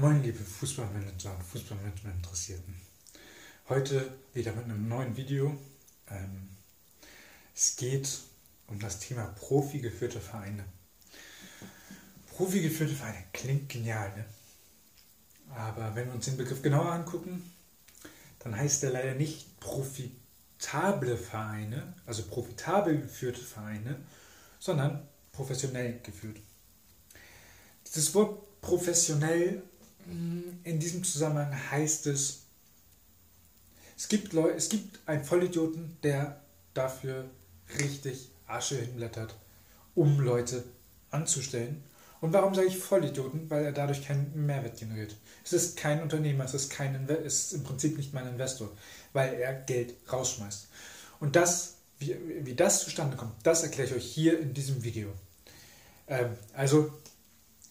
Moin, liebe Fußballmanager und Fußballmanagement-Interessierten. Heute wieder mit einem neuen Video. Ähm, es geht um das Thema profi-geführte Vereine. Profi-geführte Vereine klingt genial, ne? Aber wenn wir uns den Begriff genauer angucken, dann heißt er leider nicht profitable Vereine, also profitabel geführte Vereine, sondern professionell geführt. Dieses Wort professionell in diesem Zusammenhang heißt es, es gibt, Leute, es gibt einen Vollidioten, der dafür richtig Asche hinblättert, um Leute anzustellen. Und warum sage ich Vollidioten? Weil er dadurch keinen Mehrwert generiert. Es ist kein Unternehmer, es ist, kein es ist im Prinzip nicht mein Investor, weil er Geld rausschmeißt. Und das, wie, wie das zustande kommt, das erkläre ich euch hier in diesem Video. Ähm, also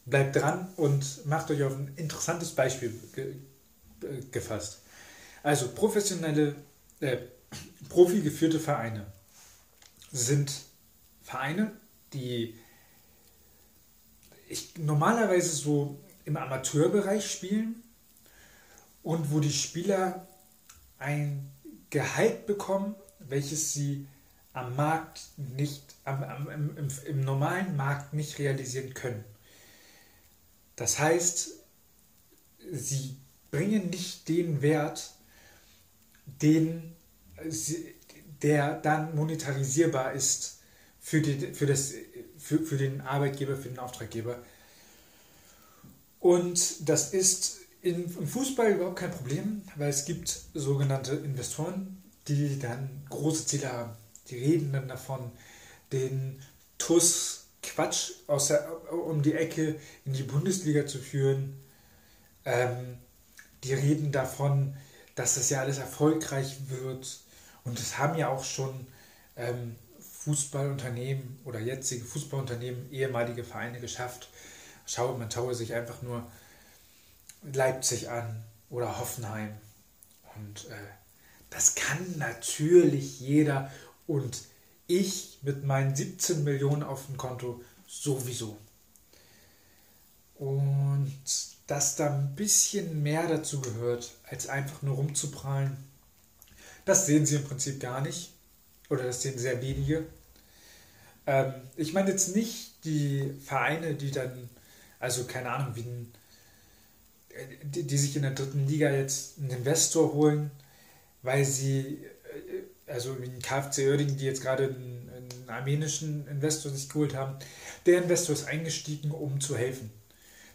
bleibt dran und macht euch auf ein interessantes Beispiel ge gefasst. Also professionelle, äh, profi geführte Vereine sind Vereine, die ich normalerweise so im Amateurbereich spielen und wo die Spieler ein Gehalt bekommen, welches sie am Markt nicht, am, am, im, im normalen Markt nicht realisieren können. Das heißt, sie bringen nicht den Wert, den der dann monetarisierbar ist für, die, für, das, für, für den Arbeitgeber, für den Auftraggeber. Und das ist in, im Fußball überhaupt kein Problem, weil es gibt sogenannte Investoren, die dann große Ziele haben. Die reden dann davon, den TUS Quatsch der, um die Ecke in die Bundesliga zu führen. Ähm, die reden davon, dass das ja alles erfolgreich wird. Und es haben ja auch schon ähm, Fußballunternehmen oder jetzige Fußballunternehmen, ehemalige Vereine geschafft. Schau, man schaue sich einfach nur Leipzig an oder Hoffenheim. Und äh, das kann natürlich jeder. Und ich mit meinen 17 Millionen auf dem Konto sowieso. Und dass da ein bisschen mehr dazu gehört, als einfach nur rumzuprallen, das sehen sie im Prinzip gar nicht. Oder das sehen sehr wenige. Ähm, ich meine jetzt nicht die Vereine, die dann, also keine Ahnung, wie ein, die, die sich in der dritten Liga jetzt einen Investor holen, weil sie also wie ein KfC Oerding, die jetzt gerade einen, einen, armenischen Investor sich geholt haben, der Investor ist eingestiegen, um zu helfen.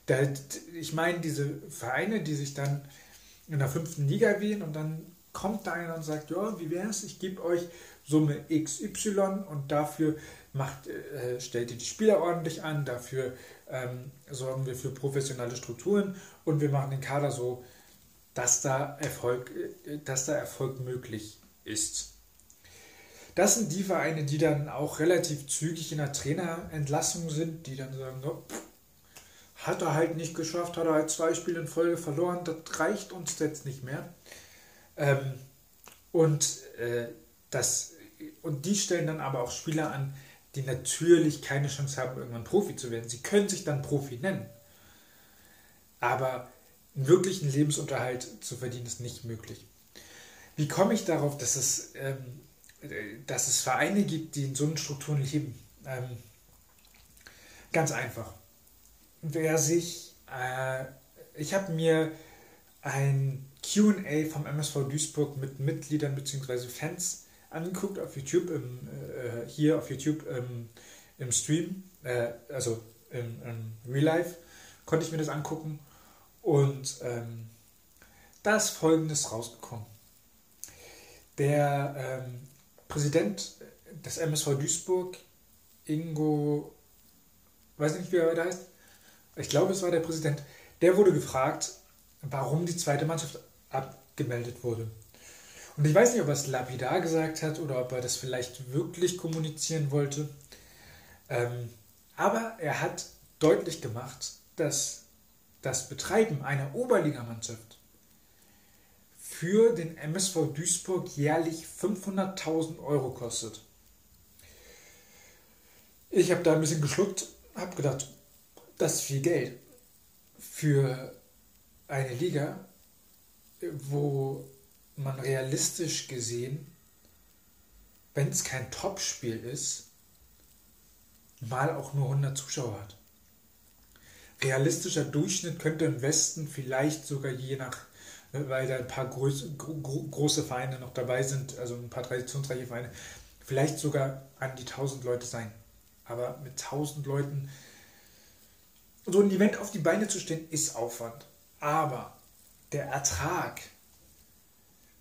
Der, ich meine, diese Vereine, die sich dann in der fünften Liga wählen und dann kommt da einer und sagt, ja, wie wäre es, ich gebe euch Summe XY und dafür macht, äh, stellt ihr die Spieler ordentlich an, dafür ähm, sorgen wir für professionelle Strukturen und wir machen den Kader so, dass da Erfolg, äh, dass da Erfolg möglich ist. Das sind die Vereine, die dann auch relativ zügig in der Trainerentlassung sind, die dann sagen, no, hat er halt nicht geschafft, hat er halt zwei Spiele in Folge verloren, das reicht uns jetzt nicht mehr. Ähm, und, äh, das, und die stellen dann aber auch Spieler an, die natürlich keine Chance haben, irgendwann Profi zu werden. Sie können sich dann Profi nennen. Aber einen wirklichen Lebensunterhalt zu verdienen ist nicht möglich. Wie komme ich darauf, dass es ähm, dass es Vereine gibt, die in so einen Strukturen leben. Ähm, ganz einfach. Wer sich, äh, ich habe mir ein QA vom MSV Duisburg mit Mitgliedern bzw. Fans angeguckt auf YouTube, im, äh, hier auf YouTube ähm, im Stream, äh, also im, im, Real Life, konnte ich mir das angucken und ähm, da ist folgendes rausgekommen. Der ähm, Präsident des MSV Duisburg, Ingo, weiß nicht, wie er da heißt, ich glaube, es war der Präsident, der wurde gefragt, warum die zweite Mannschaft abgemeldet wurde. Und ich weiß nicht, ob er es lapidar gesagt hat oder ob er das vielleicht wirklich kommunizieren wollte. Ähm, aber er hat deutlich gemacht, dass das Betreiben einer Oberligamannschaft für den MSV Duisburg jährlich 500.000 Euro kostet. Ich habe da ein bisschen geschluckt, habe gedacht, das ist viel Geld für eine Liga, wo man realistisch gesehen, wenn es kein Topspiel ist, mal auch nur 100 Zuschauer hat. Realistischer Durchschnitt könnte im Westen vielleicht sogar je nach, weil da ein paar groß, große Vereine noch dabei sind, also ein paar traditionsreiche Vereine, vielleicht sogar an die 1000 Leute sein. Aber mit 1000 Leuten so ein Event auf die Beine zu stellen, ist Aufwand. Aber der Ertrag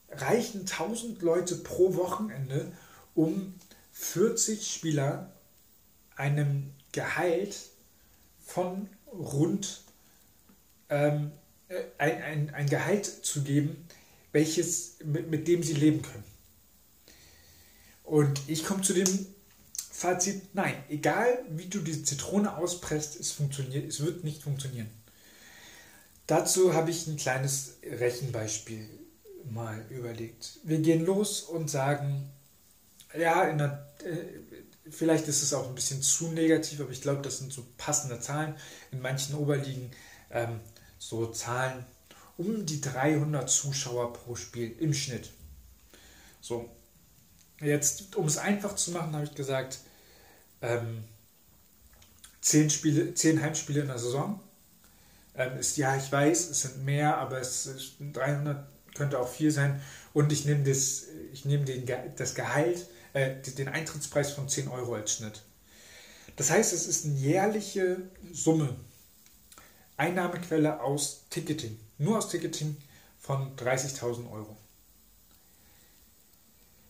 reichen 1000 Leute pro Wochenende, um 40 Spieler einem Gehalt von rund ähm, äh, ein, ein, ein Gehalt zu geben, welches, mit, mit dem sie leben können. Und ich komme zu dem Fazit, nein, egal wie du die Zitrone auspresst, es funktioniert, es wird nicht funktionieren. Dazu habe ich ein kleines Rechenbeispiel mal überlegt. Wir gehen los und sagen, ja, der, äh, vielleicht ist es auch ein bisschen zu negativ, aber ich glaube, das sind so passende Zahlen. In manchen Oberligen ähm, so Zahlen um die 300 Zuschauer pro Spiel im Schnitt. So, jetzt, um es einfach zu machen, habe ich gesagt, ähm, zehn, Spiele, zehn Heimspiele in der Saison. Ähm, ist, ja, ich weiß, es sind mehr, aber es ist 300 könnte auch viel sein. Und ich nehme das, ich nehme den, das Gehalt, äh, den Eintrittspreis von 10 Euro als Schnitt. Das heißt, es ist eine jährliche Summe, Einnahmequelle aus Ticketing, nur aus Ticketing von 30.000 Euro.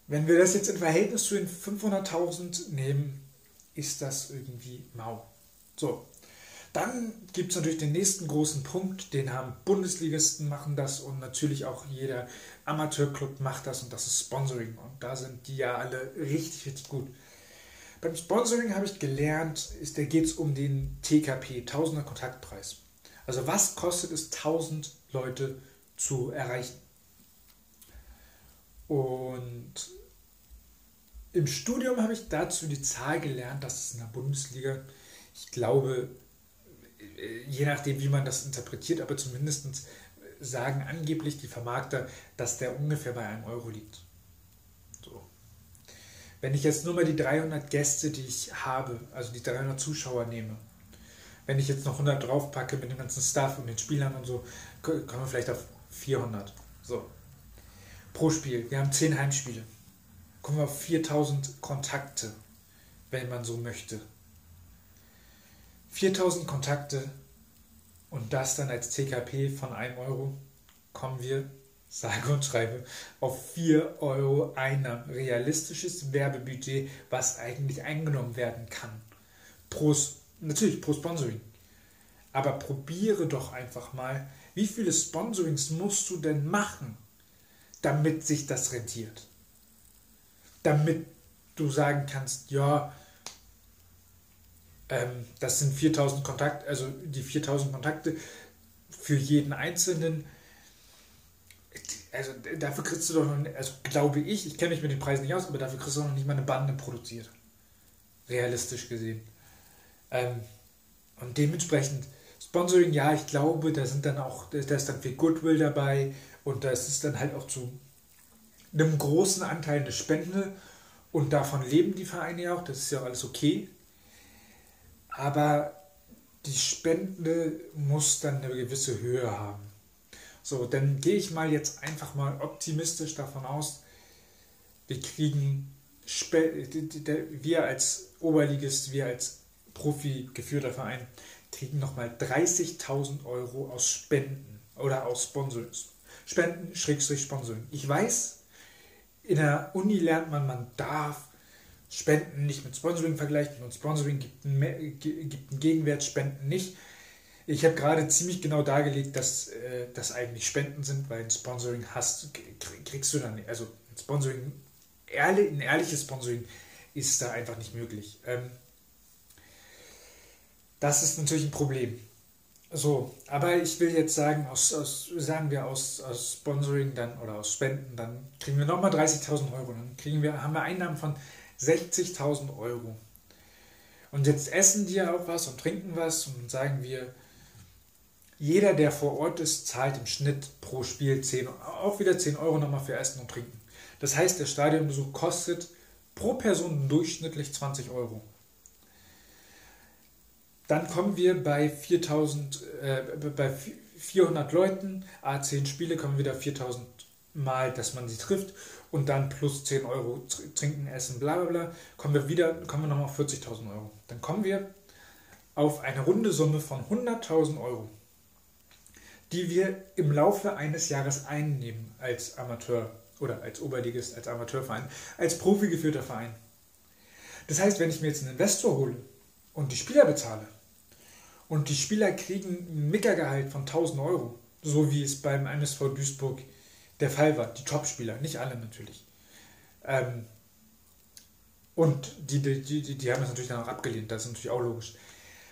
Wenn wir das jetzt im Verhältnis zu den 500.000 nehmen, ist das irgendwie mau. So, dann gibt es natürlich den nächsten großen Punkt, den haben Bundesligisten machen das und natürlich auch jeder Amateurclub macht das und das ist Sponsoring. Und da sind die ja alle richtig, richtig gut. Beim Sponsoring habe ich gelernt, ist, da geht es um den TKP, Tausender Kontaktpreis. Also was kostet es, 1000 Leute zu erreichen? Und im Studium habe ich dazu die Zahl gelernt, dass es in der Bundesliga, ich glaube, äh, je nachdem, wie man das interpretiert, aber zumindest sagen angeblich die Vermarkter, dass der ungefähr bei einem Euro liegt. So. Wenn ich jetzt nur mal die 300 Gäste, die ich habe, also die 300 Zuschauer nehme, wenn ich jetzt noch 100 draufpacke mit dem ganzen Staff und den Spielern und so, kommen wir vielleicht auf 400. So. Pro Spiel. Wir haben 10 Heimspiele kommen wir auf 4000 Kontakte, wenn man so möchte. 4000 Kontakte und das dann als TKP von 1 Euro, kommen wir, sage und schreibe, auf 4 Euro Einnahmen. Realistisches Werbebudget, was eigentlich eingenommen werden kann. Pro, natürlich pro Sponsoring. Aber probiere doch einfach mal, wie viele Sponsorings musst du denn machen, damit sich das rentiert damit du sagen kannst, ja, ähm, das sind 4000 Kontakte, also die 4000 Kontakte für jeden Einzelnen. Also dafür kriegst du doch noch, also glaube ich, ich kenne mich mit den Preisen nicht aus, aber dafür kriegst du noch nicht mal eine Bande produziert. Realistisch gesehen. Ähm, und dementsprechend, Sponsoring, ja, ich glaube, da sind dann auch, da ist dann viel Goodwill dabei und da ist dann halt auch zu einem großen Anteil eine Spende und davon leben die Vereine ja auch, das ist ja alles okay. Aber die Spende muss dann eine gewisse Höhe haben. So, dann gehe ich mal jetzt einfach mal optimistisch davon aus, wir kriegen, wir als Oberligist, wir als Profi geführter Verein, kriegen nochmal 30.000 Euro aus Spenden oder aus Sponsoring. Spenden, Schrägstrich Sponsoring. Ich weiß, in der Uni lernt man, man darf Spenden nicht mit Sponsoring vergleichen und Sponsoring gibt einen, gibt einen Gegenwert, Spenden nicht. Ich habe gerade ziemlich genau dargelegt, dass äh, das eigentlich Spenden sind, weil ein Sponsoring hast, kriegst du dann, also ein Sponsoring, ehrlich, ein ehrliches Sponsoring ist da einfach nicht möglich. Ähm, das ist natürlich ein Problem. So, aber ich will jetzt sagen, aus, aus sagen wir aus, aus Sponsoring dann oder aus Spenden, dann kriegen wir nochmal 30.000 Euro. Dann kriegen wir, haben wir Einnahmen von 60.000 Euro. Und jetzt essen die ja auch was und trinken was und sagen wir, jeder, der vor Ort ist, zahlt im Schnitt pro Spiel 10, auch wieder 10 Euro nochmal für Essen und Trinken. Das heißt, der Stadionbesuch kostet pro Person durchschnittlich 20 Euro. Dann kommen wir bei 4000, äh, bei 400 Leuten, A10 Spiele, kommen wieder 4000 Mal, dass man sie trifft und dann plus 10 Euro trinken, essen, bla bla bla, kommen wir wieder, kommen wir nochmal auf 40.000 Euro. Dann kommen wir auf eine runde Summe von 100.000 Euro, die wir im Laufe eines Jahres einnehmen als Amateur oder als Oberligist, als Amateurverein, als Profi geführter Verein. Das heißt, wenn ich mir jetzt einen Investor hole und die Spieler bezahle und die Spieler kriegen ein Mega-Gehalt von 1000 Euro, so wie es beim MSV Duisburg der Fall war, die Top-Spieler, nicht alle natürlich. Ähm, und die, die, die, die haben das natürlich dann auch abgelehnt, das ist natürlich auch logisch.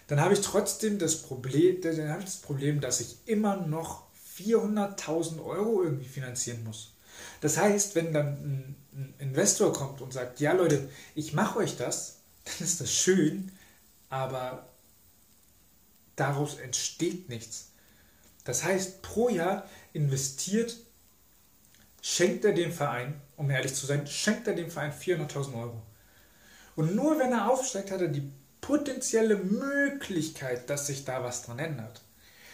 Dann habe ich trotzdem das Problem, dann habe ich das Problem, dass ich immer noch 400.000 Euro irgendwie finanzieren muss. Das heißt, wenn dann ein, ein Investor kommt und sagt, ja Leute, ich mache euch das, dann ist das schön, aber daraus entsteht nichts. Das heißt, pro Jahr investiert, schenkt er dem Verein, um ehrlich zu sein, schenkt er dem Verein 400.000 Euro. Und nur wenn er aufsteigt, hat er die potenzielle Möglichkeit, dass sich da was dran ändert.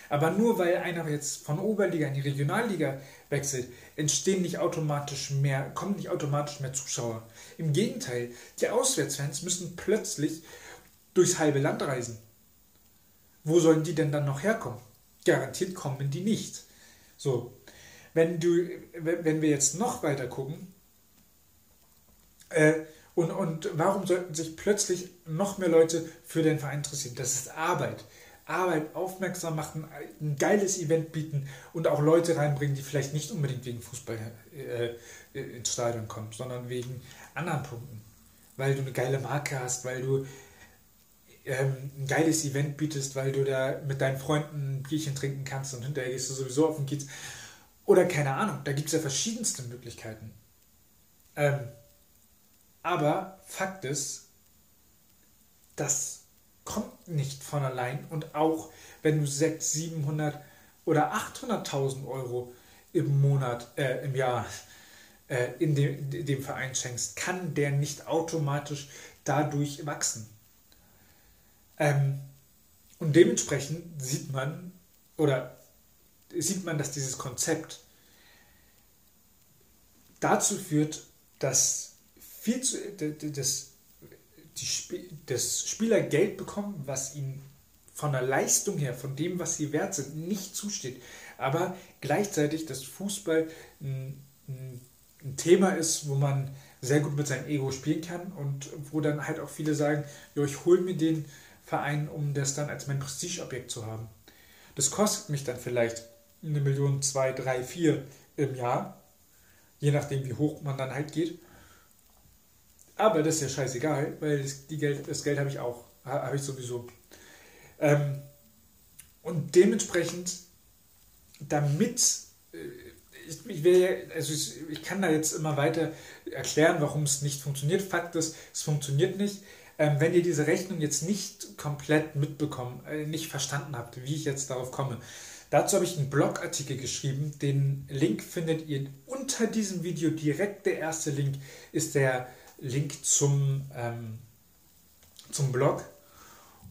Aber nur weil einer jetzt von Oberliga in die Regionalliga wechselt, entstehen nicht automatisch mehr, kommen nicht automatisch mehr Zuschauer. Im Gegenteil, die Auswärtsfans müssen plötzlich durchs halbe Land reisen. Wo sollen die denn dann noch herkommen? Garantiert kommen die nicht. So, wenn du, wenn wir jetzt noch weiter gucken, äh, und, und warum sollten sich plötzlich noch mehr Leute für den Verein interessieren? Das ist Arbeit. Arbeit aufmerksam machen, ein geiles Event bieten und auch Leute reinbringen, die vielleicht nicht unbedingt wegen Fußball äh, ins Stadion kommen, sondern wegen anderen Punkten. Weil du eine geile Marke hast, weil du ähm, ein geiles Event bietest, weil du da mit deinen Freunden ein Bierchen trinken kannst und hinterher gehst du sowieso auf den Kiez. Oder keine Ahnung, da gibt es ja verschiedenste Möglichkeiten. Ähm, aber Fakt ist, dass kommt nicht von allein. Und auch wenn du 600, 700 oder 800.000 Euro im Monat, äh, im Jahr äh, in, dem, in dem Verein schenkst, kann der nicht automatisch dadurch wachsen. Ähm, und dementsprechend sieht man, oder sieht man, dass dieses Konzept dazu führt, dass viel zu, das die, das Spieler Geld bekommen, was ihnen von der Leistung her, von dem, was sie wert sind, nicht zusteht. Aber gleichzeitig, dass Fußball ein, ein, Thema ist, wo man sehr gut mit seinem Ego spielen kann und wo dann halt auch viele sagen, ja, ich hole mir den Verein, um das dann als mein Prestigeobjekt zu haben. Das kostet mich dann vielleicht eine Million, zwei, drei, vier im Jahr, je nachdem, wie hoch man dann halt geht. Aber das ist ja scheißegal, weil das, Geld, Geld habe ich auch. Habe ich sowieso. Ähm, und dementsprechend, damit, äh, ich, ich, will, also ich, ich, kann da jetzt immer weiter erklären, warum es nicht funktioniert. Fakt ist, es funktioniert nicht. Ähm, wenn ihr diese Rechnung jetzt nicht komplett mitbekommen, äh, nicht verstanden habt, wie ich jetzt darauf komme, dazu habe ich einen Blogartikel geschrieben. Den Link findet ihr unter diesem Video direkt. Der erste Link ist der Link zum, ähm, zum Blog.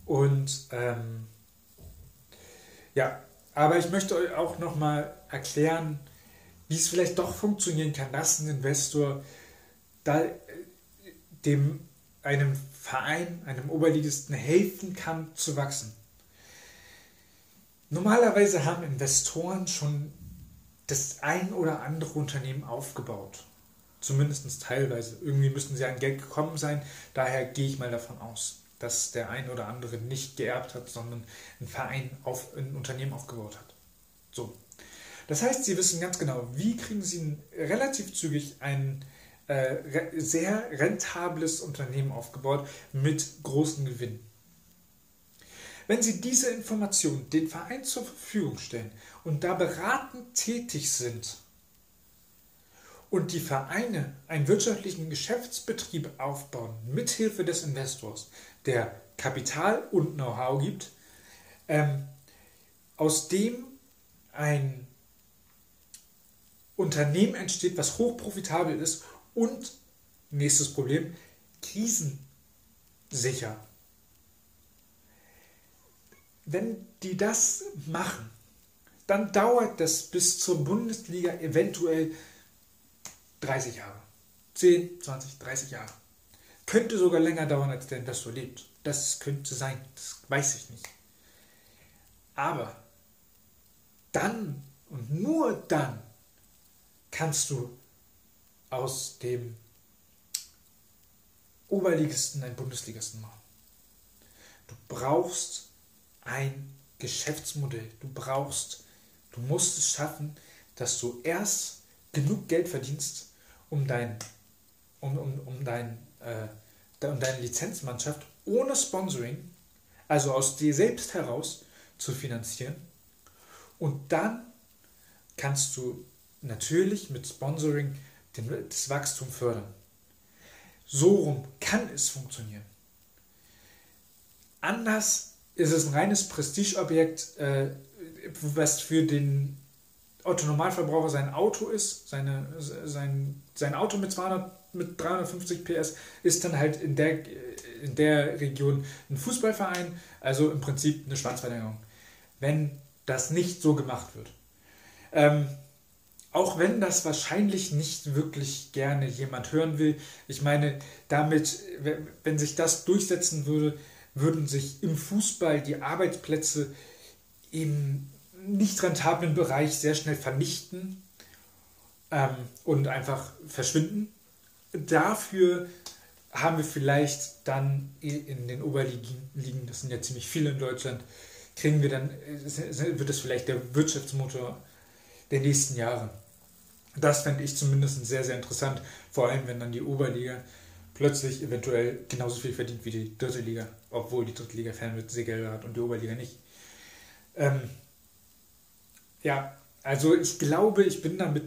Und ähm, ja, aber ich möchte euch auch nochmal erklären, wie es vielleicht doch funktionieren kann, dass ein Investor da äh, dem einem Verein, einem Oberligisten helfen kann zu wachsen. Normalerweise haben Investoren schon das ein oder andere Unternehmen aufgebaut. Zumindest teilweise. Irgendwie müssten sie an Geld gekommen sein. Daher gehe ich mal davon aus, dass der ein oder andere nicht geerbt hat, sondern ein Verein auf ein Unternehmen aufgebaut hat. So. Das heißt, sie wissen ganz genau, wie kriegen sie relativ zügig ein äh, sehr rentables Unternehmen aufgebaut mit großen Gewinnen. Wenn Sie diese Informationen den Verein zur Verfügung stellen und da beratend tätig sind, und die Vereine einen wirtschaftlichen Geschäftsbetrieb aufbauen, mithilfe des Investors, der Kapital und Know-how gibt, ähm, aus dem ein Unternehmen entsteht, was hochprofitabel ist und, nächstes Problem, krisensicher. Wenn die das machen, dann dauert das bis zur Bundesliga eventuell 30 Jahre. 10, 20, 30 Jahre. Könnte sogar länger dauern, als der Investor lebt. Das könnte sein, das weiß ich nicht. Aber dann und nur dann kannst du aus dem Oberligisten einen Bundesligisten machen. Du brauchst ein Geschäftsmodell. Du brauchst, du musst es schaffen, dass du erst genug Geld verdienst, um dein, um, um, um dein, äh, um deine Lizenzmannschaft ohne Sponsoring, also aus dir selbst heraus, zu finanzieren. Und dann kannst du natürlich mit Sponsoring das Wachstum fördern. So rum kann es funktionieren. Anders ist es ein reines Prestigeobjekt, äh, was für den Otto-Normalverbraucher sein Auto ist, seine, sein, sein Auto mit 200, mit 350 PS ist dann halt in der, in der Region ein Fußballverein, also im Prinzip eine Schwanzverlängerung, wenn das nicht so gemacht wird. Ähm, auch wenn das wahrscheinlich nicht wirklich gerne jemand hören will. Ich meine, damit, wenn sich das durchsetzen würde, würden sich im Fußball die Arbeitsplätze im nicht rentablen Bereich sehr schnell vernichten ähm, und einfach verschwinden. Dafür haben wir vielleicht dann in den Oberligen, das sind ja ziemlich viele in Deutschland, kriegen wir dann, wird es vielleicht der Wirtschaftsmotor der nächsten Jahre. Das fände ich zumindest sehr, sehr interessant, vor allem wenn dann die Oberliga plötzlich eventuell genauso viel verdient wie die dritte Liga, obwohl die dritte Liga fern mit Segeln hat und die Oberliga nicht. Ähm, ja, also ich glaube, ich bin damit,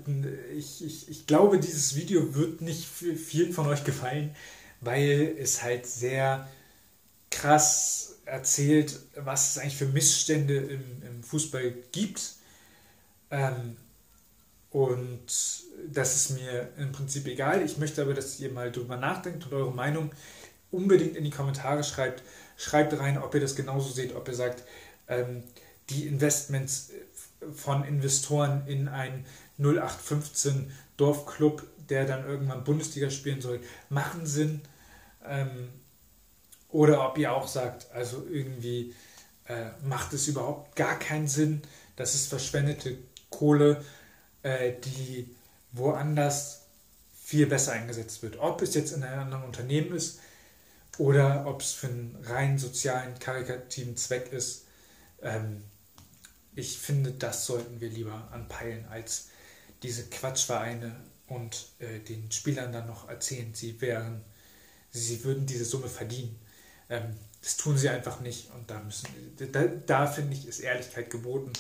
ich, ich, ich glaube, dieses Video wird nicht vielen von euch gefallen, weil es halt sehr krass erzählt, was es eigentlich für Missstände im, im Fußball gibt. Ähm, und das ist mir im Prinzip egal. Ich möchte aber, dass ihr mal drüber nachdenkt und eure Meinung unbedingt in die Kommentare schreibt. Schreibt rein, ob ihr das genauso seht, ob ihr sagt, ähm, die Investments von Investoren in ein 0815 Dorfclub, der dann irgendwann Bundesliga spielen soll, machen Sinn. Ähm, oder ob ihr auch sagt, also irgendwie äh, macht es überhaupt gar keinen Sinn. Das ist verschwendete Kohle äh, die woanders viel besser eingesetzt wird. Ob es jetzt in einem anderen Unternehmen ist oder ob es für einen rein sozialen, karikativen Zweck ist. Ähm, ich finde, das sollten wir lieber anpeilen, als diese Quatschvereine und äh, den Spielern dann noch erzählen, sie wären, sie würden diese Summe verdienen. Ähm, das tun sie einfach nicht und da müssen, da, da finde ich, ist Ehrlichkeit geboten.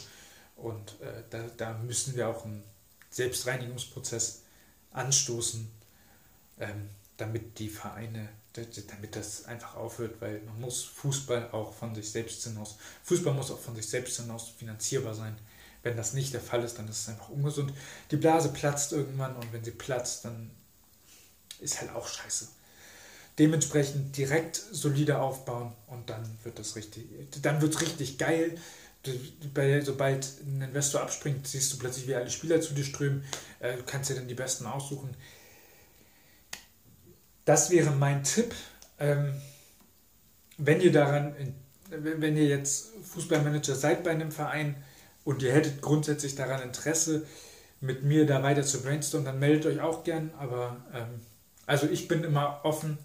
Und äh, da, da müssen wir auch einen Selbstreinigungsprozess anstoßen, ähm, damit die Vereine, damit das einfach aufhört, weil man muss Fußball auch von sich selbst hinaus, Fußball muss auch von sich selbst hinaus finanzierbar sein. Wenn das nicht der Fall ist, dann ist es einfach ungesund. Die Blase platzt irgendwann und wenn sie platzt, dann ist halt auch scheiße. Dementsprechend direkt solide aufbauen und dann wird das richtig, dann wird es richtig geil sobald ein Investor abspringt, siehst du plötzlich, wie alle Spieler zu dir strömen. Äh, du kannst dir dann die besten aussuchen. Das wäre mein Tipp. Ähm, wenn ihr daran, wenn ihr jetzt Fußballmanager seid bei einem Verein und ihr hättet grundsätzlich daran Interesse, mit mir da weiter zu brainstormen, dann meldet euch auch gern. Aber ähm, also ich bin immer offen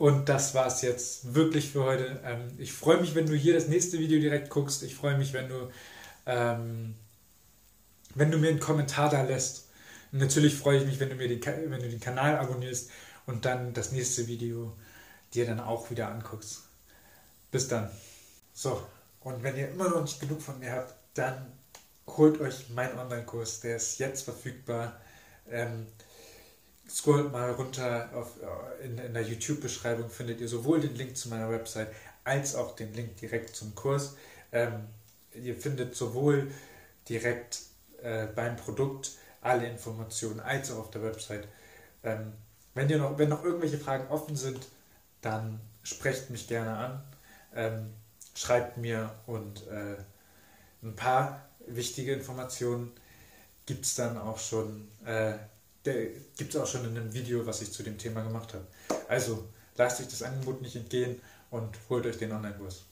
und das war es jetzt wirklich für heute. Ähm, ich freue mich, wenn du hier das nächste Video direkt guckst. Ich freue mich, wenn du, ähm, wenn du mir einen Kommentar da lässt. Und natürlich freue ich mich, wenn du mir den, wenn du den Kanal abonnierst und dann das nächste Video dir dann auch wieder anguckst. Bis dann. So, und wenn ihr immer noch nicht genug von mir habt, dann holt euch meinen Online-Kurs. Der ist jetzt verfügbar. Ähm, scrollt mal runter auf, äh, in, in der YouTube-Beschreibung, findet ihr sowohl den Link zu meiner Website als auch den Link direkt zum Kurs. Ähm, ihr findet sowohl direkt äh, beim Produkt alle Informationen als auch auf der Website. Ähm, wenn, ihr noch, wenn noch irgendwelche Fragen offen sind, dann sprecht mich gerne an, ähm, schreibt mir und äh, ein paar wichtige Informationen gibt es dann auch schon, äh, gibt es auch schon in einem Video, was ich zu dem Thema gemacht habe. Also lasst euch das Angebot nicht entgehen und holt euch den Online-Kurs.